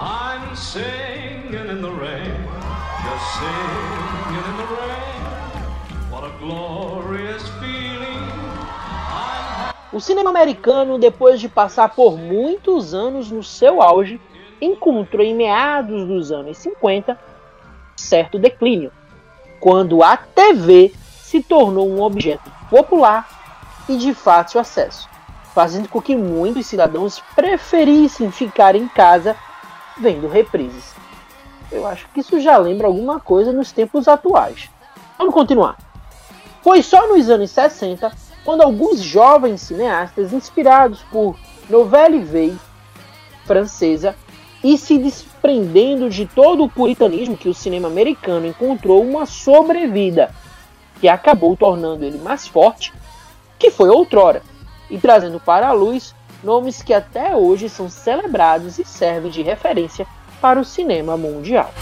I'm singing in the rain, just singing in the rain. What a glorious feeling. O cinema americano, depois de passar por muitos anos no seu auge, encontrou em meados dos anos 50 certo declínio, quando a TV se tornou um objeto popular e de fácil acesso, fazendo com que muitos cidadãos preferissem ficar em casa vendo reprises. Eu acho que isso já lembra alguma coisa nos tempos atuais. Vamos continuar. Foi só nos anos 60 quando alguns jovens cineastas inspirados por Nouvelle Vague francesa e se desprendendo de todo o puritanismo que o cinema americano encontrou uma sobrevida que acabou tornando ele mais forte que foi outrora e trazendo para a luz nomes que até hoje são celebrados e servem de referência para o cinema mundial.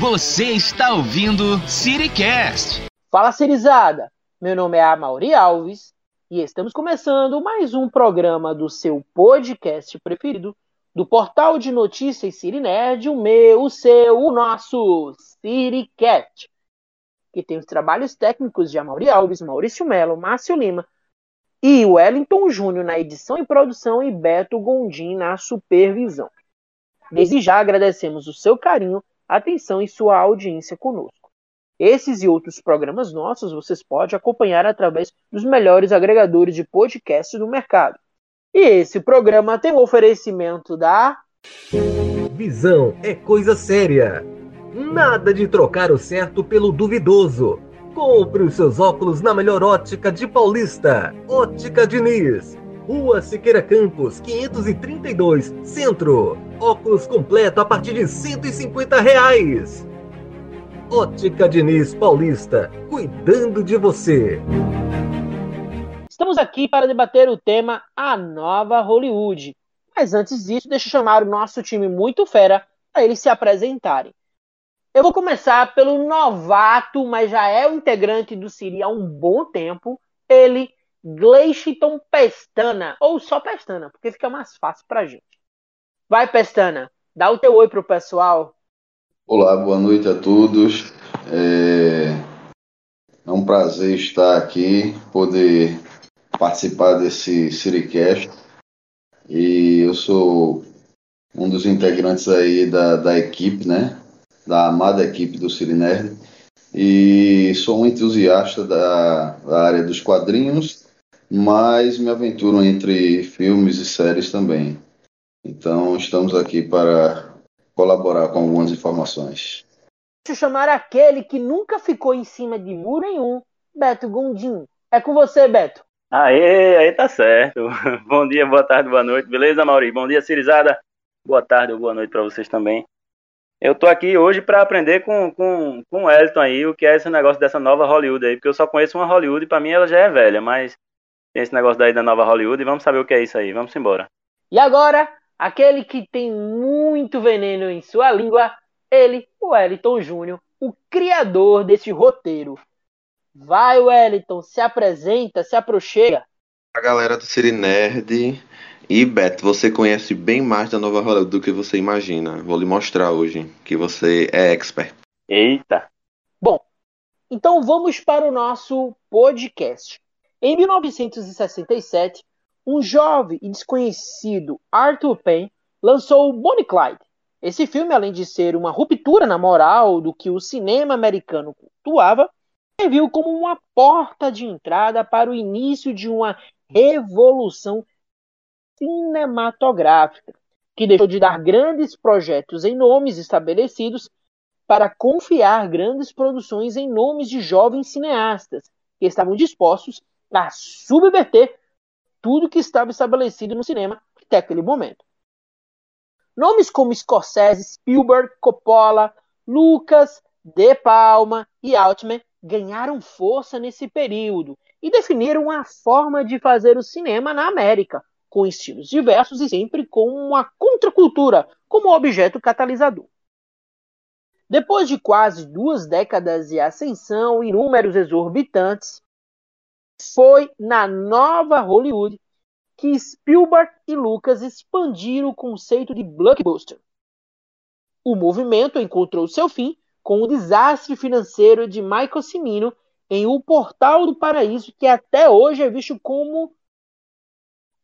Você está ouvindo Citycast. Fala Cirizada! Meu nome é Amauri Alves e estamos começando mais um programa do seu podcast preferido do portal de notícias Cirinerd, o meu, o seu, o nosso Citycast, que tem os trabalhos técnicos de Amauri Alves, Maurício Melo, Márcio Lima e Wellington Júnior na edição e produção e Beto Gondim na supervisão. Desde já agradecemos o seu carinho, atenção e sua audiência conosco. Esses e outros programas nossos vocês podem acompanhar através dos melhores agregadores de podcast do mercado. E esse programa tem o oferecimento da Visão é coisa séria. Nada de trocar o certo pelo duvidoso. Compre os seus óculos na melhor ótica de Paulista. Ótica Diniz. Rua Siqueira Campos, 532, Centro. Óculos completo a partir de 150 reais. Ótica Diniz Paulista, cuidando de você. Estamos aqui para debater o tema A Nova Hollywood. Mas antes disso, deixa eu chamar o nosso time muito fera para eles se apresentarem. Eu vou começar pelo novato, mas já é o integrante do Siri há um bom tempo. Ele, Gleichton Pestana, ou só Pestana, porque fica mais fácil pra gente. Vai, Pestana, dá o teu oi pro pessoal. Olá, boa noite a todos. É, é um prazer estar aqui, poder participar desse Siricast. E eu sou um dos integrantes aí da, da equipe, né? Da amada equipe do Cirinerd. E sou um entusiasta da, da área dos quadrinhos mas me aventuro entre filmes e séries também. Então, estamos aqui para colaborar com algumas informações. Deixa eu chamar aquele que nunca ficou em cima de muro nenhum, Beto Gondim. É com você, Beto. Aê, aí tá certo. Bom dia, boa tarde, boa noite. Beleza, Mauri? Bom dia, Cirizada. Boa tarde ou boa noite para vocês também. Eu tô aqui hoje para aprender com, com, com o Elton aí o que é esse negócio dessa nova Hollywood aí, porque eu só conheço uma Hollywood e para mim ela já é velha, mas tem esse negócio daí da nova Hollywood e vamos saber o que é isso aí. Vamos embora. E agora, aquele que tem muito veneno em sua língua, ele, o Wellington Júnior, o criador desse roteiro. Vai, Wellington, se apresenta, se aproxega. A galera do Siri Nerd. E Beto, você conhece bem mais da nova Hollywood do que você imagina. Vou lhe mostrar hoje que você é expert. Eita! Bom, então vamos para o nosso podcast. Em 1967, um jovem e desconhecido Arthur Penn lançou Bonnie Clyde. Esse filme, além de ser uma ruptura na moral do que o cinema americano cultuava, serviu como uma porta de entrada para o início de uma revolução cinematográfica, que deixou de dar grandes projetos em nomes estabelecidos para confiar grandes produções em nomes de jovens cineastas que estavam dispostos a subverter tudo que estava estabelecido no cinema até aquele momento. Nomes como Scorsese, Spielberg, Coppola, Lucas, De Palma e Altman ganharam força nesse período e definiram a forma de fazer o cinema na América, com estilos diversos e sempre com uma contracultura como objeto catalisador. Depois de quase duas décadas de ascensão e números exorbitantes, foi na nova Hollywood que Spielberg e Lucas expandiram o conceito de blockbuster. O movimento encontrou seu fim com o desastre financeiro de Michael Cimino em O Portal do Paraíso, que até hoje é visto como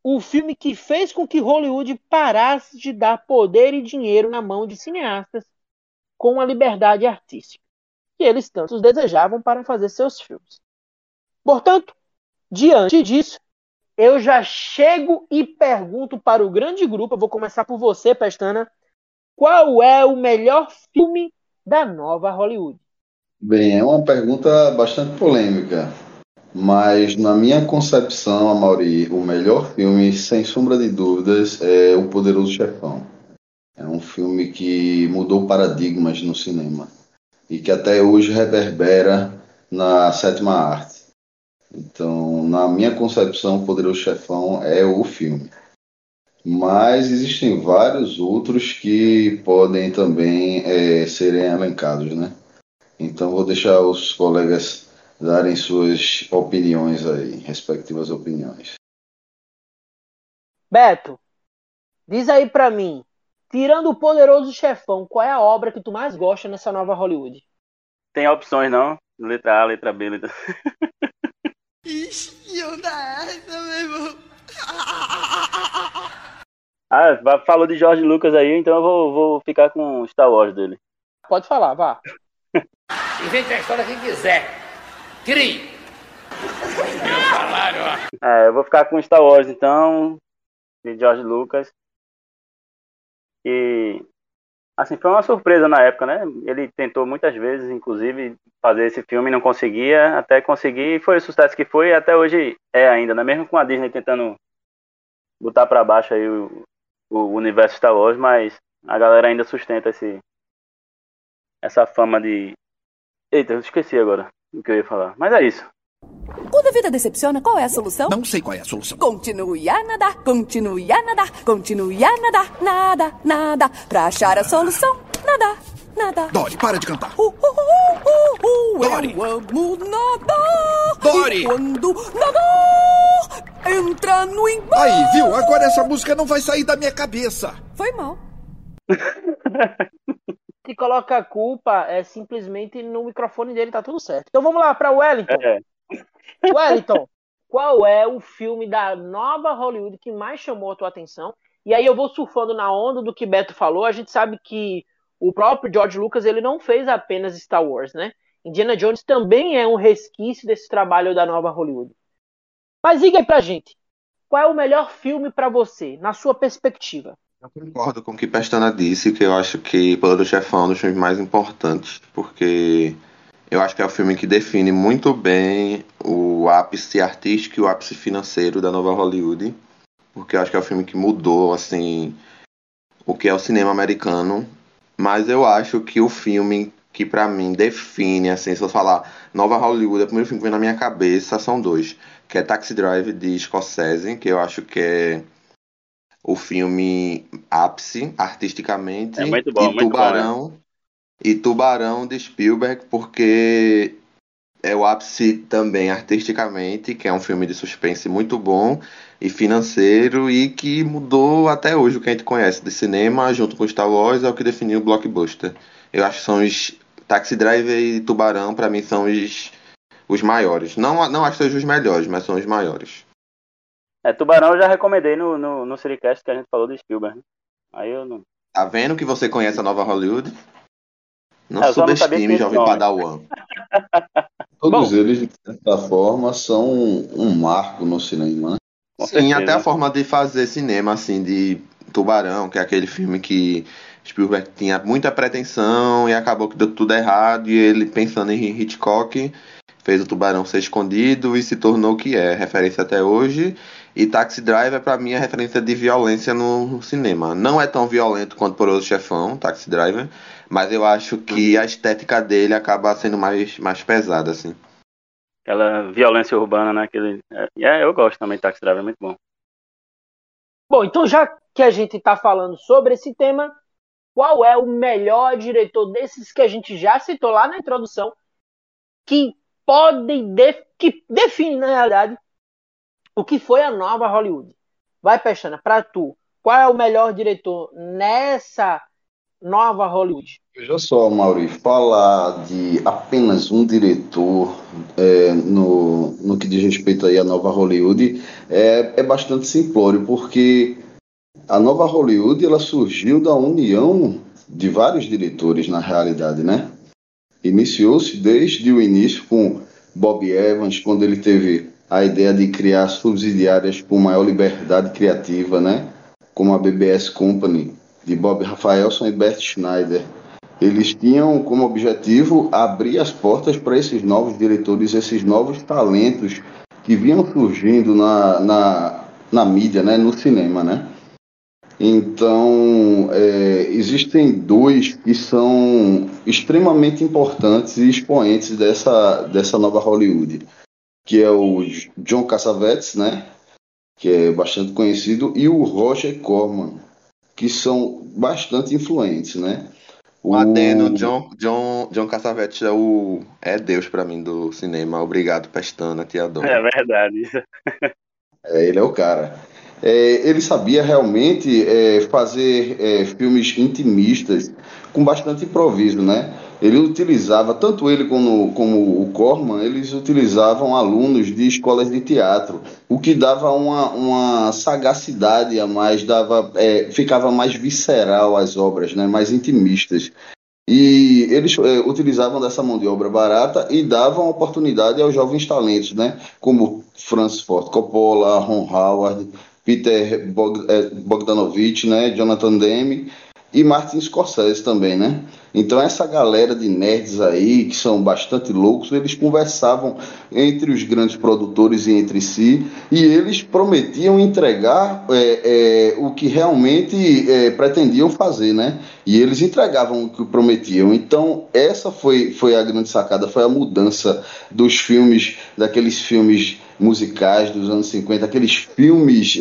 o filme que fez com que Hollywood parasse de dar poder e dinheiro na mão de cineastas com a liberdade artística que eles tanto desejavam para fazer seus filmes. Portanto, diante disso, eu já chego e pergunto para o grande grupo, eu vou começar por você, Pestana, qual é o melhor filme da nova Hollywood? Bem, é uma pergunta bastante polêmica, mas na minha concepção, Amaury, o melhor filme, sem sombra de dúvidas, é O Poderoso Chefão. É um filme que mudou paradigmas no cinema e que até hoje reverbera na sétima arte. Então, na minha concepção, O Poderoso Chefão é o filme. Mas existem vários outros que podem também é, serem elencados, né? Então vou deixar os colegas darem suas opiniões aí, respectivas opiniões. Beto, diz aí pra mim, tirando o poderoso chefão, qual é a obra que tu mais gosta nessa nova Hollywood? Tem opções, não? Letra A, letra B, letra Ixi, eu da essa, meu irmão. Ah, falou de George Lucas aí, então eu vou, vou ficar com Star Wars dele. Pode falar, vá. Invente a história que quiser. Salário, ó. É, eu vou ficar com Star Wars então, de George Lucas. E assim, foi uma surpresa na época, né? Ele tentou muitas vezes, inclusive, fazer esse filme e não conseguia, até conseguir, e foi o sucesso que foi, e até hoje é ainda, né? Mesmo com a Disney tentando botar para baixo aí o, o universo Star Wars, mas a galera ainda sustenta esse essa fama de Eita, eu esqueci agora o que eu ia falar. Mas é isso. Quando a vida decepciona, qual é a solução? Não sei qual é a solução. Continue a nadar, continue a nadar, continue a nadar, nada, nada. Pra achar a solução, nada, nada. Dory, para de cantar. Uh, uh, uh, uh, uh, Dory. Eu amo nadar. Dory. E quando nadar, entra no embalo. Aí, viu? Agora essa música não vai sair da minha cabeça. Foi mal. Se coloca a culpa é simplesmente no microfone dele, tá tudo certo. Então vamos lá para Wellington. É. Wellington, qual é o filme da nova Hollywood que mais chamou a tua atenção? E aí eu vou surfando na onda do que Beto falou. A gente sabe que o próprio George Lucas ele não fez apenas Star Wars, né? Indiana Jones também é um resquício desse trabalho da nova Hollywood. Mas diga aí pra gente, qual é o melhor filme para você, na sua perspectiva? Eu concordo com o que Pestana disse, que eu acho que Poder Chefão é um dos filmes mais importantes, porque eu acho que é o filme que define muito bem o ápice artístico e o ápice financeiro da nova Hollywood, porque eu acho que é o filme que mudou, assim, o que é o cinema americano, mas eu acho que o filme que pra mim define, assim, se eu falar Nova Hollywood, é o primeiro filme que vem na minha cabeça, são dois, que é Taxi Drive de Scorsese, que eu acho que é o filme ápice artisticamente É muito bom, e muito bom, Tubarão e Tubarão de Spielberg porque é o ápice também artisticamente, que é um filme de suspense muito bom e financeiro e que mudou até hoje o que a gente conhece de cinema, junto com Star Wars, é o que definiu o blockbuster. Eu acho que são os Taxi Driver e Tubarão, para mim, são os, os maiores. Não, não acho que sejam os melhores, mas são os maiores. É, Tubarão eu já recomendei no, no, no Siricast que a gente falou do Spielberg. né? Aí eu não. Tá vendo que você conhece a nova Hollywood? Não É, eu não subestime que Jovem. Padawan. Todos eles, de certa forma, são um marco no cinema. né? Sim, até a forma de fazer cinema, assim, de Tubarão, que é aquele filme que Spielberg tinha muita pretensão e acabou que deu tudo errado. E ele, pensando em Hitchcock, fez o Tubarão ser escondido e se tornou o que é, referência até hoje. E Taxi Driver, pra mim, é referência de violência no cinema. Não é tão violento quanto Poroso Chefão, Taxi Driver, mas eu acho que a estética dele acaba sendo mais, mais pesada, assim. Aquela violência urbana, né? Aquele... É, é, eu gosto também de Taxi Driver, é muito bom. Bom, então já que a gente está falando sobre esse tema, qual é o melhor diretor desses que a gente já citou lá na introdução, que podem def que define, na realidade, o que foi a nova Hollywood. Vai, Pestana, para tu, qual é o melhor diretor nessa nova Hollywood? Veja só, Maurício, falar de apenas um diretor é, no, no que diz respeito aí à nova Hollywood é, é bastante simplório, porque a nova Hollywood ela surgiu da união de vários diretores, na realidade, né? Iniciou-se desde o início com Bob Evans, quando ele teve a ideia de criar subsidiárias com maior liberdade criativa, né? Como a BBS Company, de Bob Rafaelson e Bert Schneider. Eles tinham como objetivo abrir as portas para esses novos diretores, esses novos talentos que vinham surgindo na, na, na mídia, né? no cinema, né? Então, é, existem dois que são extremamente importantes e expoentes dessa, dessa nova Hollywood, que é o John Cassavetes, né, que é bastante conhecido, e o Roger Corman, que são bastante influentes, né. O adendo, John, John, John Cassavetes é, o, é Deus para mim do cinema. Obrigado, Pestana, te adoro. É verdade. é, ele é o cara. É, ele sabia realmente é, fazer é, filmes intimistas com bastante improviso, né? Ele utilizava, tanto ele como, como o Corman, eles utilizavam alunos de escolas de teatro, o que dava uma, uma sagacidade a mais, dava, é, ficava mais visceral as obras, né? mais intimistas. E eles é, utilizavam dessa mão de obra barata e davam oportunidade aos jovens talentos, né? como Francis Ford Coppola, Ron Howard, Peter eh, Bogdanovich, né, Jonathan Demme e Martin Scorsese também, né? Então essa galera de nerds aí, que são bastante loucos, eles conversavam entre os grandes produtores e entre si, e eles prometiam entregar é, é, o que realmente é, pretendiam fazer, né? E eles entregavam o que prometiam. Então essa foi, foi a grande sacada, foi a mudança dos filmes, daqueles filmes musicais dos anos 50, aqueles filmes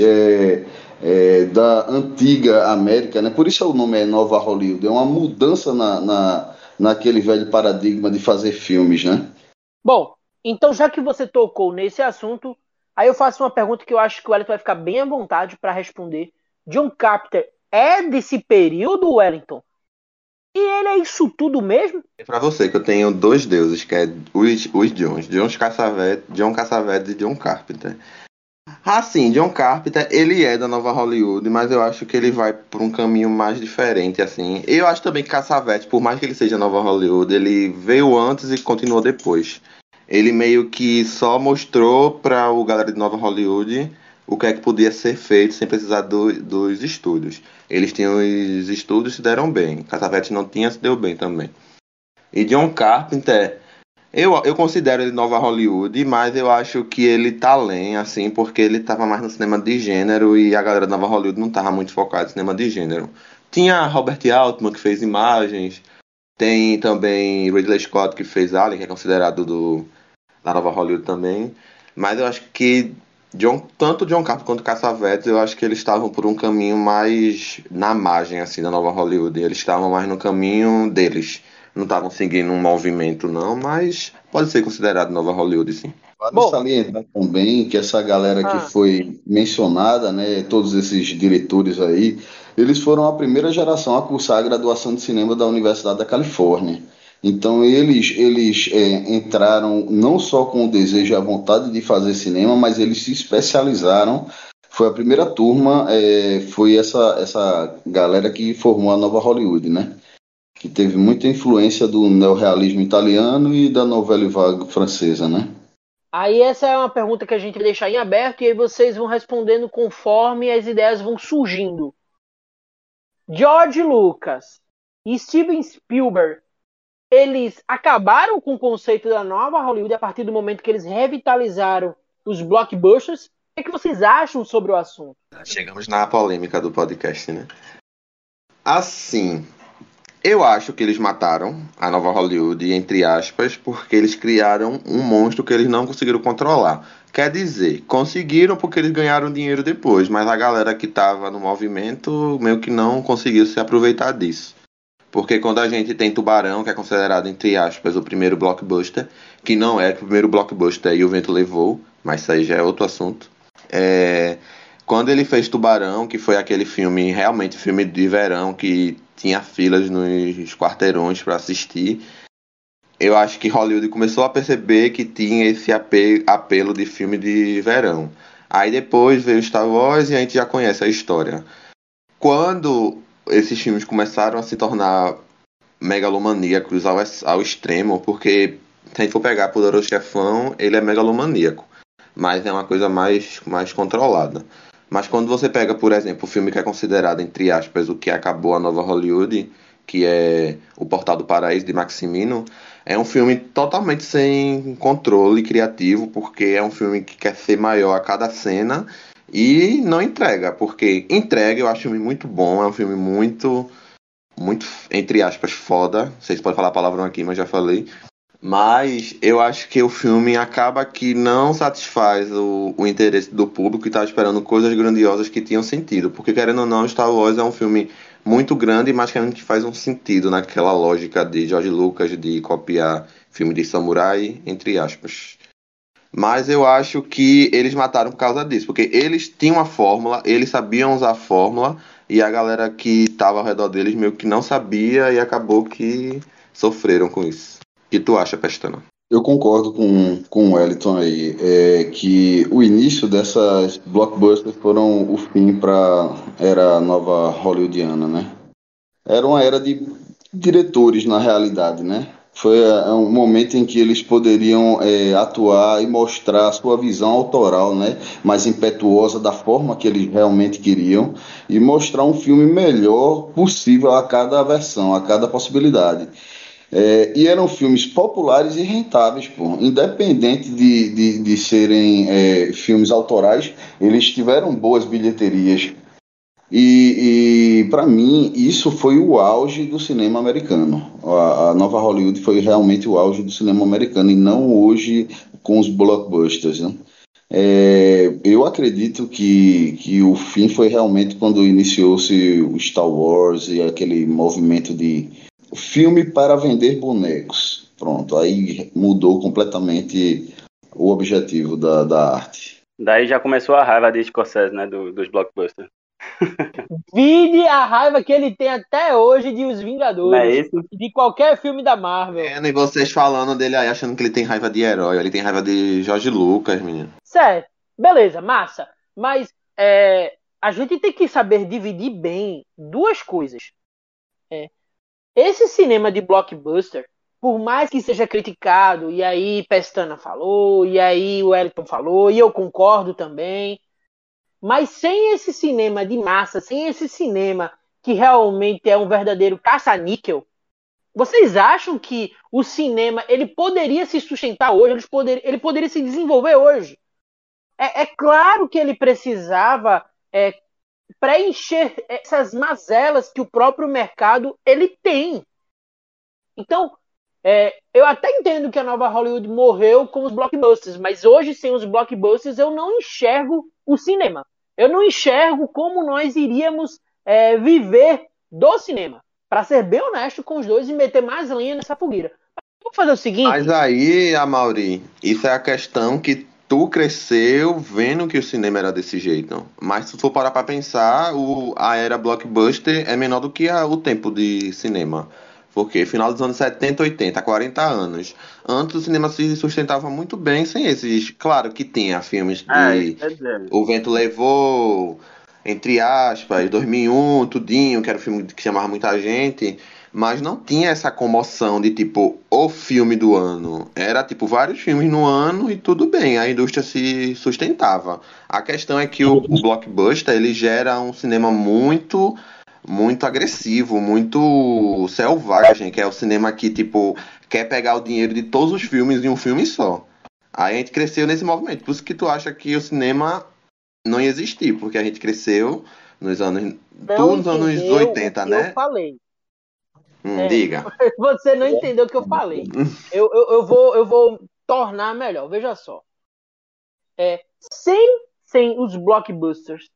é, é, da antiga América, né? por isso o nome é Nova Hollywood, é uma mudança na, na, naquele velho paradigma de fazer filmes. Né? Bom, então já que você tocou nesse assunto, aí eu faço uma pergunta que eu acho que o Wellington vai ficar bem à vontade para responder. John Carpenter é desse período, Wellington? E ele é isso tudo mesmo? É pra você que eu tenho dois deuses, que é os, os Johns, John Cassavetes, John Cassavetes e John Carpenter. Ah, sim, John Carpenter, ele é da nova Hollywood, mas eu acho que ele vai por um caminho mais diferente, assim. Eu acho também que Cassavetes, por mais que ele seja nova Hollywood, ele veio antes e continuou depois. Ele meio que só mostrou para o galera de nova Hollywood o que é que podia ser feito sem precisar do, dos estúdios. Eles tinham os estúdios se deram bem. Cassavetes não tinha, se deu bem também. E John Carpenter, eu, eu considero ele nova Hollywood, mas eu acho que ele tá além, assim, porque ele tava mais no cinema de gênero e a galera da nova Hollywood não tava muito focada no cinema de gênero. Tinha Robert Altman, que fez imagens, tem também Ridley Scott, que fez Alien, que é considerado do, da nova Hollywood também. Mas eu acho que John, tanto John Carpenter quanto Cassavetes, eu acho que eles estavam por um caminho mais na margem assim da nova Hollywood. Eles estavam mais no caminho deles. Não estavam seguindo um movimento não, mas pode ser considerado nova Hollywood sim. Vale Bom, salientar também que essa galera ah. que foi mencionada, né, todos esses diretores aí, eles foram a primeira geração a cursar a graduação de cinema da Universidade da Califórnia. Então eles, eles é, entraram não só com o desejo e a vontade de fazer cinema, mas eles se especializaram. Foi a primeira turma, é, foi essa, essa galera que formou a nova Hollywood, né? Que teve muita influência do neorrealismo italiano e da novela vague francesa, né? Aí essa é uma pergunta que a gente vai deixar em aberto e aí vocês vão respondendo conforme as ideias vão surgindo. George Lucas e Steven Spielberg eles acabaram com o conceito da nova Hollywood a partir do momento que eles revitalizaram os blockbusters. O que, é que vocês acham sobre o assunto? Chegamos na polêmica do podcast, né? Assim, eu acho que eles mataram a nova Hollywood, entre aspas, porque eles criaram um monstro que eles não conseguiram controlar. Quer dizer, conseguiram porque eles ganharam dinheiro depois, mas a galera que estava no movimento meio que não conseguiu se aproveitar disso. Porque quando a gente tem Tubarão, que é considerado, entre aspas, o primeiro blockbuster, que não é o primeiro blockbuster e o vento levou, mas isso aí já é outro assunto. É, quando ele fez Tubarão, que foi aquele filme, realmente filme de verão, que tinha filas nos quarteirões para assistir, eu acho que Hollywood começou a perceber que tinha esse apelo de filme de verão. Aí depois veio Star Wars e a gente já conhece a história. Quando esses filmes começaram a se tornar megalomaníacos ao, ao extremo, porque se a gente for pegar Poderoso Chefão, ele é megalomaníaco, mas é uma coisa mais, mais controlada. Mas quando você pega, por exemplo, o filme que é considerado, entre aspas, o que acabou a nova Hollywood, que é O Portal do Paraíso, de Maximino, é um filme totalmente sem controle criativo, porque é um filme que quer ser maior a cada cena e não entrega, porque entrega eu acho um filme muito bom, é um filme muito, muito, entre aspas, foda. Vocês podem falar a palavra aqui, mas já falei. Mas eu acho que o filme acaba que não satisfaz o, o interesse do público que está esperando coisas grandiosas que tinham sentido. Porque, querendo ou não, Star Wars é um filme muito grande, mas que a gente faz um sentido naquela lógica de George Lucas de copiar filme de samurai, entre aspas. Mas eu acho que eles mataram por causa disso, porque eles tinham a fórmula, eles sabiam usar a fórmula, e a galera que estava ao redor deles meio que não sabia e acabou que sofreram com isso. Que tu acha, Pestana? Eu concordo com, com o Wellington aí, é, que o início dessas blockbusters foram o fim para era nova hollywoodiana, né? Era uma era de diretores, na realidade, né? Foi é, um momento em que eles poderiam é, atuar e mostrar a sua visão autoral, né? Mais impetuosa da forma que eles realmente queriam e mostrar um filme melhor possível a cada versão, a cada possibilidade. É, e eram filmes populares e rentáveis, pô. Independente de, de, de serem é, filmes autorais, eles tiveram boas bilheterias. E, e para mim, isso foi o auge do cinema americano. A, a, nova Hollywood foi realmente o auge do cinema americano, e não hoje com os blockbusters. Né? É, eu acredito que, que o fim foi realmente quando iniciou-se o Star Wars e aquele movimento de filme para vender bonecos. Pronto, aí mudou completamente o objetivo da, da arte. Daí já começou a raiva de Scorsese, né, do, dos blockbusters. Vide a raiva que ele tem até hoje de Os Vingadores. É isso? De qualquer filme da Marvel. É, e vocês falando dele aí, achando que ele tem raiva de herói. Ele tem raiva de Jorge Lucas, menino. Certo. Beleza, massa. Mas é, a gente tem que saber dividir bem duas coisas. É, esse cinema de blockbuster, por mais que seja criticado, e aí Pestana falou, e aí o Wellington falou, e eu concordo também, mas sem esse cinema de massa, sem esse cinema que realmente é um verdadeiro caça-níquel, vocês acham que o cinema ele poderia se sustentar hoje, ele poderia, ele poderia se desenvolver hoje? É, é claro que ele precisava é, preencher essas mazelas que o próprio mercado ele tem. Então, é, eu até entendo que a nova Hollywood morreu com os blockbusters, mas hoje, sem os blockbusters, eu não enxergo o cinema. Eu não enxergo como nós iríamos é, viver do cinema. Para ser bem honesto com os dois e meter mais lenha nessa fogueira. Vamos fazer o seguinte. Mas aí, Amaury, isso é a questão que tu cresceu vendo que o cinema era desse jeito. Mas se tu for parar pra pensar, o, a era blockbuster é menor do que a, o tempo de cinema. Porque final dos anos 70, 80, 40 anos. Antes o cinema se sustentava muito bem sem esses. Claro que tinha filmes de. É, o Vento Levou, entre aspas, 2001, Tudinho, que era um filme que chamava muita gente mas não tinha essa comoção de tipo o filme do ano. Era tipo vários filmes no ano e tudo bem, a indústria se sustentava. A questão é que o, o blockbuster ele gera um cinema muito muito agressivo, muito selvagem, que é o cinema que tipo quer pegar o dinheiro de todos os filmes em um filme só. Aí a gente cresceu nesse movimento. Por isso que tu acha que o cinema não ia existir, porque a gente cresceu nos anos, nos anos 80, né? Eu falei. Hum, é, diga. Você não entendeu o que eu falei. Eu, eu, eu, vou, eu vou tornar melhor. Veja só. É, sem, sem os blockbusters,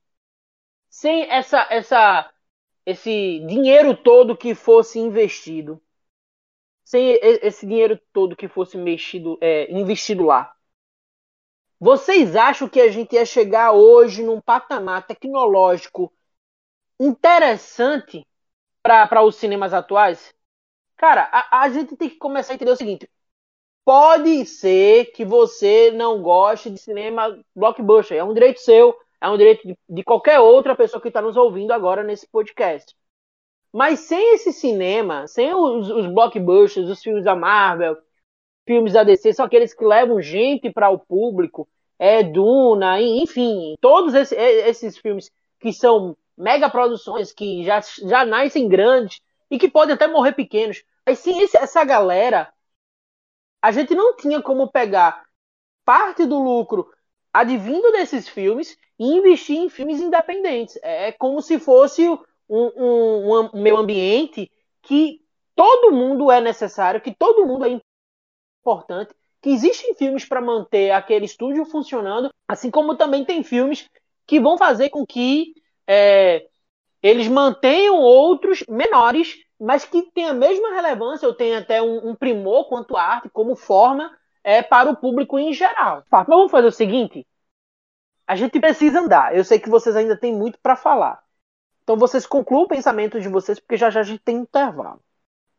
sem essa, essa esse dinheiro todo que fosse investido, sem esse dinheiro todo que fosse mexido, é, investido lá, vocês acham que a gente ia chegar hoje num patamar tecnológico interessante para os cinemas atuais? Cara, a, a gente tem que começar a entender o seguinte: pode ser que você não goste de cinema blockbuster, é um direito seu, é um direito de, de qualquer outra pessoa que está nos ouvindo agora nesse podcast. Mas sem esse cinema, sem os, os blockbusters, os filmes da Marvel, filmes da DC, são aqueles que levam gente para o público, é Duna, enfim, todos esses, esses filmes que são mega produções, que já, já nascem grandes e que podem até morrer pequenos. Mas sem essa galera, a gente não tinha como pegar parte do lucro advindo desses filmes e investir em filmes independentes. É, é como se fosse um, um, um meio ambiente que todo mundo é necessário, que todo mundo é importante, que existem filmes para manter aquele estúdio funcionando, assim como também tem filmes que vão fazer com que é, eles mantenham outros menores mas que tem a mesma relevância, ou tem até um, um primor quanto arte, como forma é, para o público em geral. Mas vamos fazer o seguinte: a gente precisa andar. Eu sei que vocês ainda têm muito para falar. Então vocês concluam o pensamento de vocês, porque já já a gente tem intervalo.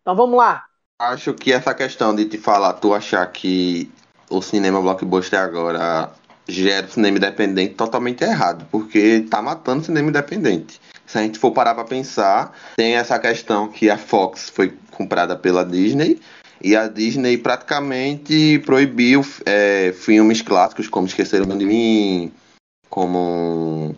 Então vamos lá. Acho que essa questão de te falar, tu achar que o cinema blockbuster agora gera o cinema independente totalmente errado, porque tá matando o cinema independente se a gente for parar para pensar, tem essa questão que a Fox foi comprada pela Disney e a Disney praticamente proibiu é, filmes clássicos como Esqueceram de Mim, como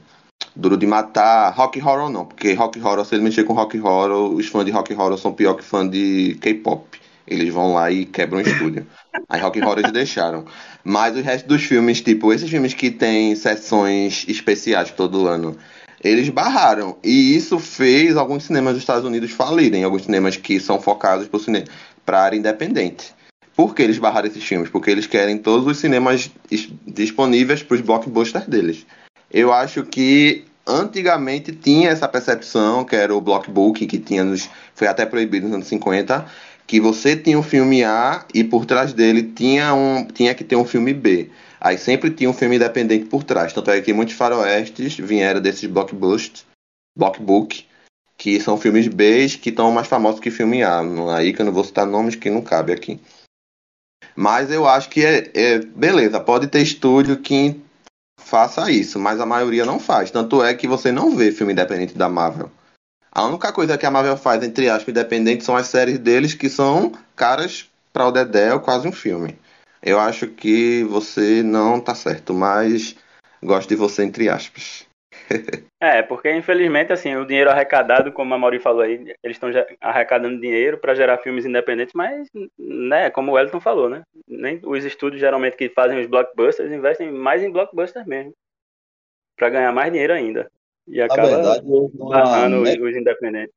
Duro de Matar, Rock Horror não, porque Rock Horror, se ele mexer com Rock Horror, os fãs de Rock Horror são pior que fã de K-pop. Eles vão lá e quebram o estúdio. Aí Rock Horror deixaram. Mas o resto dos filmes, tipo, esses filmes que tem sessões especiais todo ano, eles barraram. E isso fez alguns cinemas dos Estados Unidos falirem, alguns cinemas que são focados para a área independente. Por que eles barraram esses filmes? Porque eles querem todos os cinemas disponíveis para os blockbusters deles. Eu acho que antigamente tinha essa percepção, que era o blockbook, que tinha nos, foi até proibido nos anos 50, que você tinha um filme A e por trás dele tinha, um, tinha que ter um filme B. Aí sempre tinha um filme independente por trás. Tanto é que muitos faroestes vieram desses blockbusters, blockbook, que são filmes B que estão mais famosos que filme A. Aí que eu não vou citar nomes que não cabe aqui. Mas eu acho que é, é beleza, pode ter estúdio que faça isso, mas a maioria não faz. Tanto é que você não vê filme independente da Marvel. A única coisa que a Marvel faz, entre aspas, independente, são as séries deles que são caras para o Dedé, é quase um filme. Eu acho que você não tá certo, mas gosto de você entre aspas. é, porque infelizmente assim, o dinheiro arrecadado, como a Mauri falou aí, eles estão arrecadando dinheiro para gerar filmes independentes, mas né, como o Elton falou, né? Nem os estúdios geralmente que fazem os blockbusters investem mais em blockbusters mesmo. para ganhar mais dinheiro ainda. E acaba verdade, barrando os, os independentes.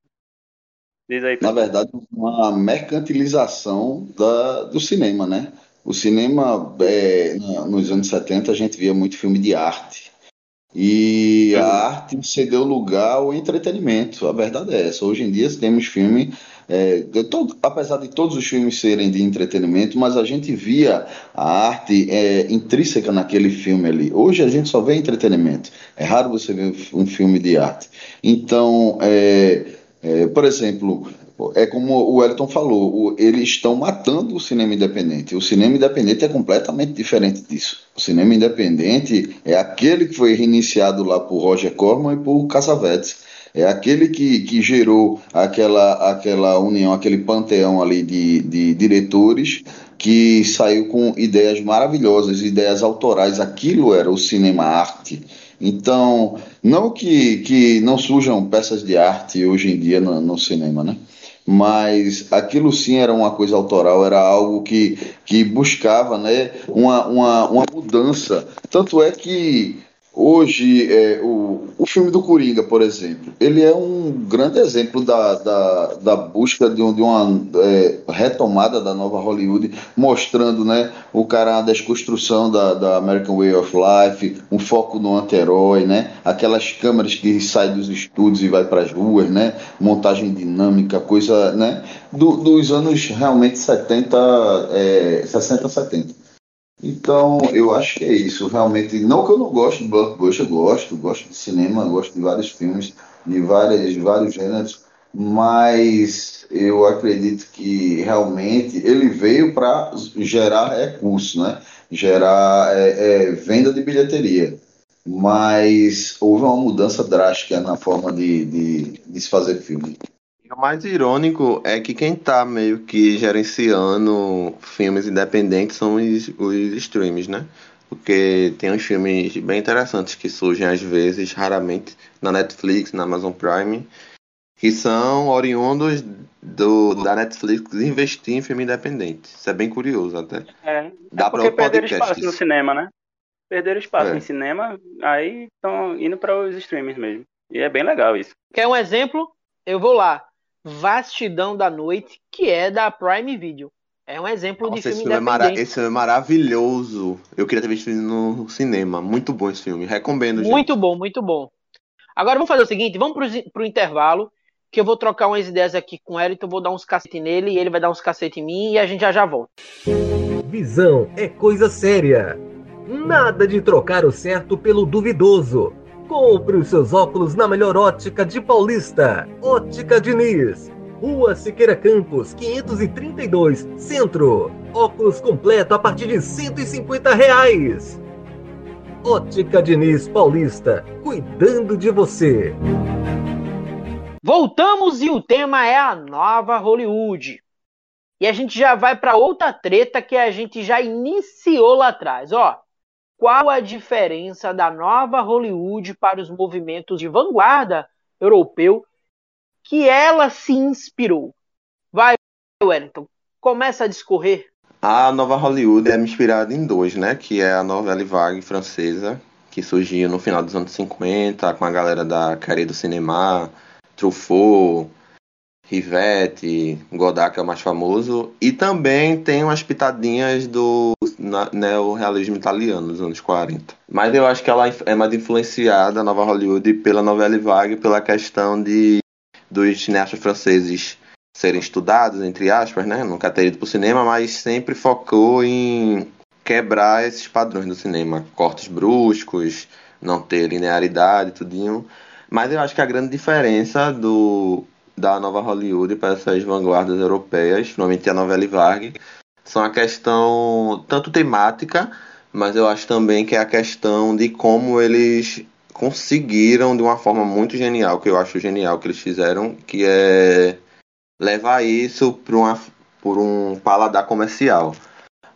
Diz aí, Na verdade, uma mercantilização da, do cinema, né? O cinema, é, nos anos 70, a gente via muito filme de arte. E a uhum. arte cedeu lugar ao entretenimento. A verdade é essa. Hoje em dia temos filme, é, todo, apesar de todos os filmes serem de entretenimento, mas a gente via a arte é, intrínseca naquele filme ali. Hoje a gente só vê entretenimento. É raro você ver um filme de arte. Então, é, é por exemplo, é como o Wellington falou, eles estão matando o cinema independente. O cinema independente é completamente diferente disso. O cinema independente é aquele que foi reiniciado lá por Roger Corman e por Cassavetes. É aquele que, que gerou aquela, aquela união, aquele panteão ali de, de diretores que saiu com ideias maravilhosas, ideias autorais. Aquilo era o cinema arte. Então, não que, que não surjam peças de arte hoje em dia no, no cinema, né? mas aquilo sim era uma coisa autoral, era algo que, que buscava né, uma, uma, uma mudança. Tanto é que Hoje, é, o, o filme do Coringa, por exemplo, ele é um grande exemplo da, da, da busca de, um, de uma é, retomada da nova Hollywood, mostrando né, o cara a desconstrução da, da American Way of Life, um foco no anti-herói, né, aquelas câmeras que saem dos estúdios e vai para as ruas, né, montagem dinâmica, coisa né, do, dos anos realmente 70, é, 60, 70. Então, eu acho que é isso. Realmente, não que eu não gosto de blockbuster, eu gosto, gosto de cinema, gosto de vários filmes, de, várias, vários gêneros, mas eu acredito que realmente ele veio para gerar recurso, né? gerar é, é, venda de bilheteria. Mas houve uma mudança drástica na forma de, de, de se fazer filme. O mais irônico é que quem tá meio que gerenciando filmes independentes são os, os streams, né? Porque tem uns filmes bem interessantes que surgem às vezes, raramente, na Netflix, na Amazon Prime, que são oriundos do, da Netflix investir em filme independente. Isso é bem curioso até. É, Dá é porque perderam espaço no cinema, né? Perderam espaço é. em cinema, aí estão indo para os streams mesmo. E é bem legal isso. Quer um exemplo? Eu vou lá. Vastidão da Noite, que é da Prime Video. É um exemplo Nossa, de filme, esse filme, é esse filme é maravilhoso. Eu queria ter visto no cinema. Muito bom esse filme. Recomendo, gente. Muito bom, muito bom. Agora vamos fazer o seguinte, vamos pro, o intervalo, que eu vou trocar umas ideias aqui com o Elton, vou dar uns cacete nele, e ele vai dar uns cacete em mim, e a gente já já volta. Visão é coisa séria. Nada de trocar o certo pelo duvidoso. Compre os seus óculos na melhor ótica de Paulista. Ótica Diniz. Rua Siqueira Campos, 532, Centro. Óculos completo a partir de 150 reais. Ótica Diniz Paulista, cuidando de você. Voltamos e o tema é a nova Hollywood. E a gente já vai para outra treta que a gente já iniciou lá atrás, ó qual a diferença da nova Hollywood para os movimentos de vanguarda europeu que ela se inspirou. Vai, Wellington, começa a discorrer. A nova Hollywood é inspirada em dois, né? Que é a novela vague francesa, que surgiu no final dos anos 50, com a galera da Carré do Cinema, Truffaut, Rivette, Godard, que é o mais famoso, e também tem umas pitadinhas do neorrealismo italiano dos anos 40. Mas eu acho que ela é mais influenciada, a nova Hollywood, pela novela vague, pela questão de dos cineastas franceses serem estudados, entre aspas, né? Nunca ter ido para o cinema, mas sempre focou em quebrar esses padrões do cinema. Cortes bruscos, não ter linearidade, tudinho. Mas eu acho que a grande diferença do da nova Hollywood para essas vanguardas europeias, principalmente a novela Varg, são a questão tanto temática, mas eu acho também que é a questão de como eles conseguiram de uma forma muito genial, que eu acho genial que eles fizeram, que é levar isso para uma por um paladar comercial.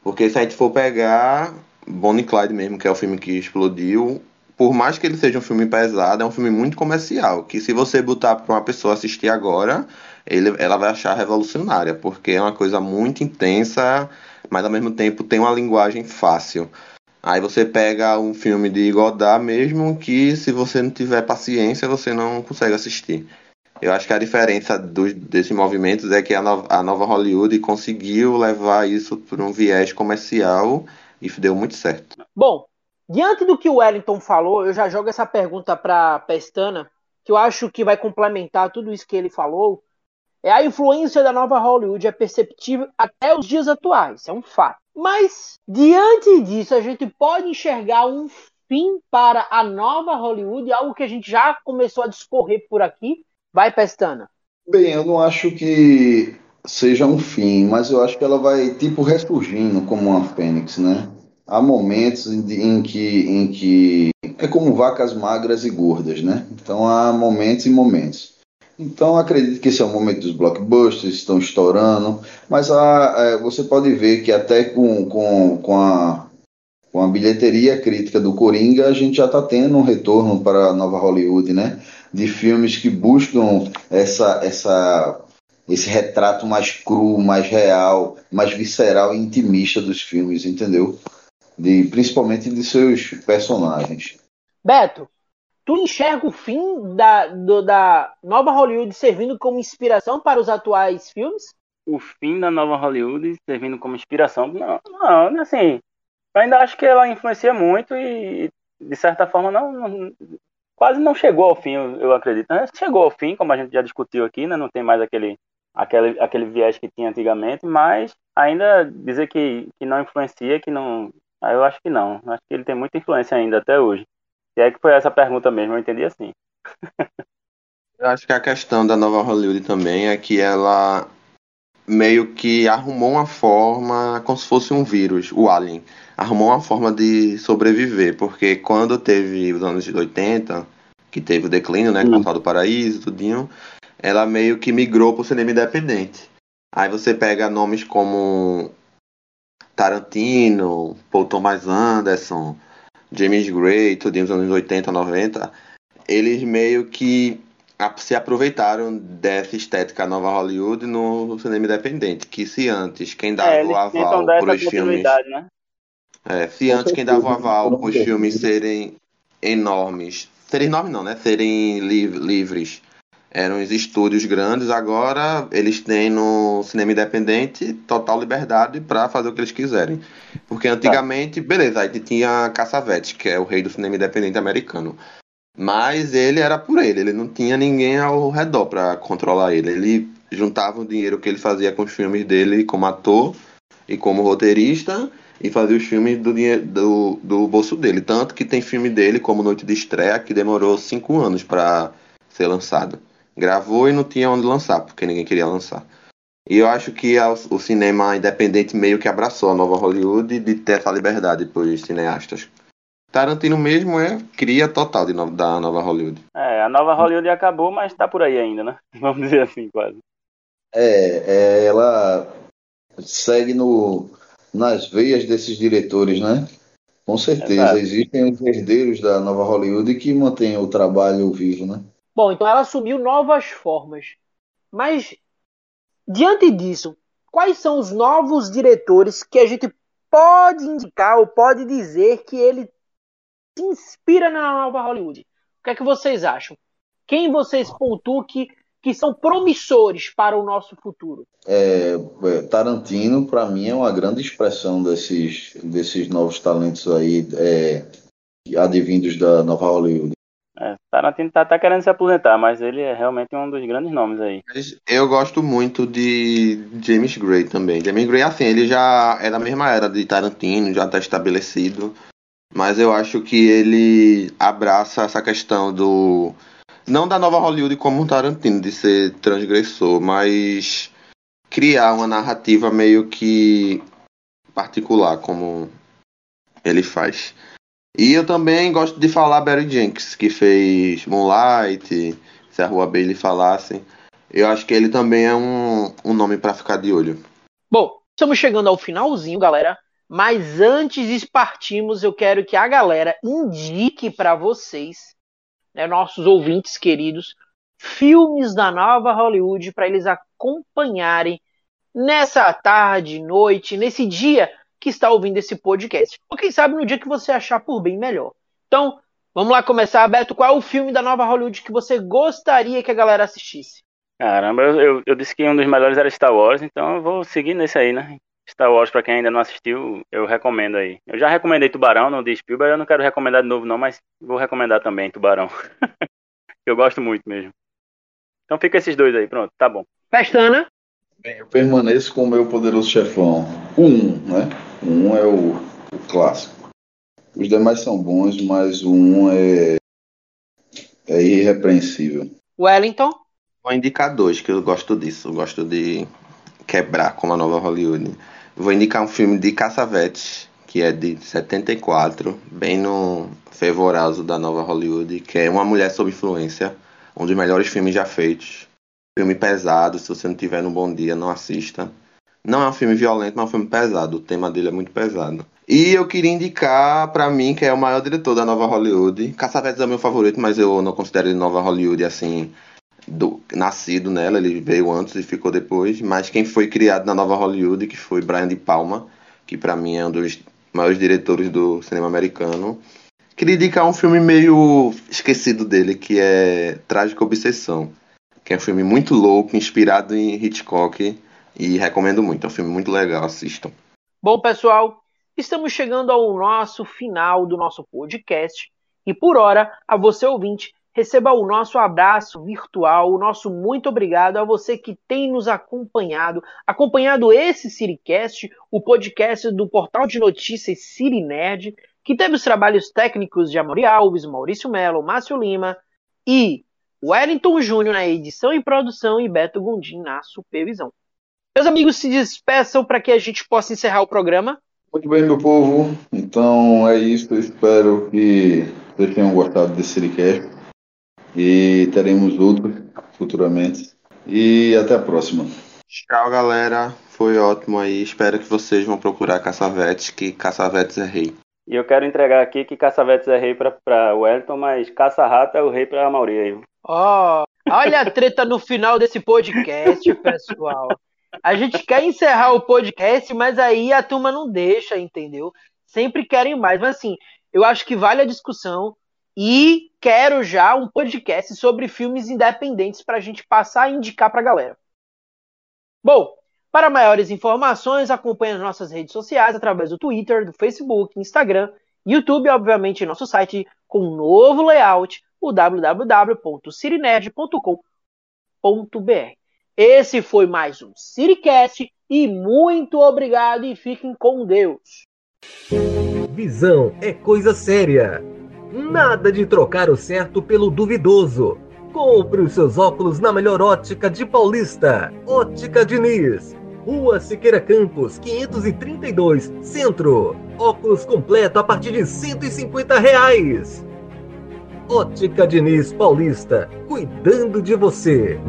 Porque se a gente for pegar Bonnie Clyde mesmo, que é o filme que explodiu, por mais que ele seja um filme pesado, é um filme muito comercial. Que se você botar para uma pessoa assistir agora, ele, ela vai achar revolucionária, porque é uma coisa muito intensa, mas ao mesmo tempo tem uma linguagem fácil. Aí você pega um filme de Godard mesmo, que se você não tiver paciência, você não consegue assistir. Eu acho que a diferença dos, desses movimentos é que a, no, a nova Hollywood conseguiu levar isso para um viés comercial e deu muito certo. Bom, Diante do que o Wellington falou, eu já jogo essa pergunta para Pestana, que eu acho que vai complementar tudo isso que ele falou. É a influência da nova Hollywood é perceptível até os dias atuais, é um fato. Mas diante disso, a gente pode enxergar um fim para a nova Hollywood, algo que a gente já começou a discorrer por aqui. Vai, Pestana. Bem, eu não acho que seja um fim, mas eu acho que ela vai tipo ressurgindo como uma fênix, né? Há momentos em que, em que é como vacas magras e gordas, né? Então há momentos e momentos. Então acredito que esse é o momento dos blockbusters, estão estourando, mas há, é, você pode ver que até com, com, com, a, com a bilheteria crítica do Coringa, a gente já está tendo um retorno para a nova Hollywood, né? De filmes que buscam essa, essa, esse retrato mais cru, mais real, mais visceral e intimista dos filmes, entendeu? De principalmente de seus personagens. Beto, tu enxerga o fim da, do, da nova Hollywood servindo como inspiração para os atuais filmes? O fim da nova Hollywood servindo como inspiração? Não, não, assim, eu ainda acho que ela influencia muito e, de certa forma, não, não quase não chegou ao fim, eu, eu acredito. Chegou ao fim, como a gente já discutiu aqui, né? Não tem mais aquele, aquele, aquele viés que tinha antigamente, mas ainda dizer que, que não influencia, que não. Eu acho que não. Acho que ele tem muita influência ainda até hoje. Se é que foi essa pergunta mesmo, eu entendi assim. eu acho que a questão da nova Hollywood também é que ela meio que arrumou uma forma, como se fosse um vírus, o Alien. Arrumou uma forma de sobreviver, porque quando teve os anos 80, que teve o declínio, né, hum. do Paraíso, tudinho, ela meio que migrou para o cinema independente. Aí você pega nomes como Tarantino, Paul Thomas Anderson, James Gray, tudinho nos anos 80, 90, eles meio que se aproveitaram dessa estética nova Hollywood no cinema independente, que se antes quem dava é, o aval para os filmes, né? é, se antes quem dava o aval para os filmes serem enormes, serem enormes não, né? Serem livres, eram os estúdios grandes, agora eles têm no cinema independente total liberdade para fazer o que eles quiserem. Porque antigamente, beleza, aí tinha Cassavetes, que é o rei do cinema independente americano. Mas ele era por ele, ele não tinha ninguém ao redor para controlar ele. Ele juntava o dinheiro que ele fazia com os filmes dele como ator e como roteirista e fazia os filmes do, do, do bolso dele. Tanto que tem filme dele, como Noite de Estreia, que demorou cinco anos para ser lançado gravou e não tinha onde lançar, porque ninguém queria lançar. E eu acho que o cinema independente meio que abraçou a nova Hollywood de ter essa liberdade para os cineastas. Tarantino mesmo é cria total de no, da nova Hollywood. É, a nova Hollywood acabou, mas está por aí ainda, né? Vamos dizer assim, quase. É, é, ela segue no, nas veias desses diretores, né? Com certeza, Exato. existem os herdeiros da nova Hollywood que mantêm o trabalho vivo, né? Bom, então ela assumiu novas formas. Mas, diante disso, quais são os novos diretores que a gente pode indicar ou pode dizer que ele se inspira na nova Hollywood? O que é que vocês acham? Quem vocês pontuam que, que são promissores para o nosso futuro? É, é Tarantino, para mim, é uma grande expressão desses, desses novos talentos aí, é, advindos da nova Hollywood. É, Tarantino tá até querendo se aposentar, mas ele é realmente um dos grandes nomes aí. Eu gosto muito de James Gray também. James Gray, assim, ele já é da mesma era de Tarantino, já tá estabelecido. Mas eu acho que ele abraça essa questão do. Não da nova Hollywood como Tarantino, de ser transgressor, mas criar uma narrativa meio que particular, como ele faz. E eu também gosto de falar Barry Jenkins, que fez Moonlight, se a Rua Bailey falasse. Eu acho que ele também é um, um nome para ficar de olho. Bom, estamos chegando ao finalzinho, galera. Mas antes de partirmos, eu quero que a galera indique para vocês, né, nossos ouvintes queridos, filmes da nova Hollywood para eles acompanharem nessa tarde, noite, nesse dia que está ouvindo esse podcast. Ou quem sabe no dia que você achar por bem melhor. Então, vamos lá começar, Beto. Qual é o filme da nova Hollywood que você gostaria que a galera assistisse? Caramba, eu, eu, disse que um dos melhores era Star Wars, então eu vou seguir nesse aí, né? Star Wars, para quem ainda não assistiu, eu recomendo aí. Eu já recomendei Tubarão, não de Spielberg, eu não quero recomendar de novo não, mas vou recomendar também Tubarão. eu gosto muito mesmo. Então fica esses dois aí, pronto, tá bom. Pestana? Bem, eu permaneço com o meu poderoso chefão. Um, né? Um é o, o clássico. Os demais são bons, mas o um é, é irrepreensível. Wellington? Vou indicar dois, que eu gosto disso. Eu gosto de quebrar como a nova Hollywood. Vou indicar um filme de Caçavetes, que é de 74, bem no fervoroso da nova Hollywood, que é Uma Mulher Sob Influência, um dos melhores filmes já feitos. Filme pesado, se você não tiver no bom dia, não assista. Não é um filme violento, mas é um filme pesado. O tema dele é muito pesado. E eu queria indicar para mim, que é o maior diretor da nova Hollywood. Caçavetes é meu favorito, mas eu não considero ele nova Hollywood assim, do, nascido nela. Ele veio antes e ficou depois. Mas quem foi criado na nova Hollywood, que foi Brian De Palma, que para mim é um dos maiores diretores do cinema americano. Queria indicar um filme meio esquecido dele, que é Trágica Obsessão. Que é um filme muito louco, inspirado em Hitchcock. E recomendo muito. É um filme muito legal, assistam. Bom, pessoal, estamos chegando ao nosso final do nosso podcast. E por hora, a você ouvinte, receba o nosso abraço virtual, o nosso muito obrigado a você que tem nos acompanhado, acompanhado esse Siricast, o podcast do portal de notícias Siri Nerd, que teve os trabalhos técnicos de Amori Alves, Maurício Melo, Márcio Lima e Wellington Júnior na edição e produção e Beto Gondim na supervisão. Meus amigos, se despeçam para que a gente possa encerrar o programa. Muito bem, meu povo. Então é isso. Eu espero que vocês tenham gostado desse Siricast e teremos outros futuramente. E até a próxima. Tchau, galera. Foi ótimo aí. Espero que vocês vão procurar Caçavetes, que Caçavetes é rei. E eu quero entregar aqui que Caçavetes é rei pra, Wellington, mas Caça-Rato é o rei pra Mauri aí. Ó, oh, olha a treta no final desse podcast, pessoal. A gente quer encerrar o podcast, mas aí a turma não deixa, entendeu? Sempre querem mais. Mas assim, eu acho que vale a discussão. E quero já um podcast sobre filmes independentes para a gente passar a indicar para a galera. Bom, para maiores informações, acompanhe as nossas redes sociais através do Twitter, do Facebook, Instagram, YouTube, obviamente, nosso site com um novo layout, o www.cirinerd.com.br. Esse foi mais um Siricast e muito obrigado e fiquem com Deus. Visão é coisa séria. Nada de trocar o certo pelo duvidoso. Compre os seus óculos na melhor ótica de Paulista. Ótica Diniz. Rua Siqueira Campos, 532, Centro. Óculos completo a partir de 150 reais. Ótica Diniz Paulista, cuidando de você.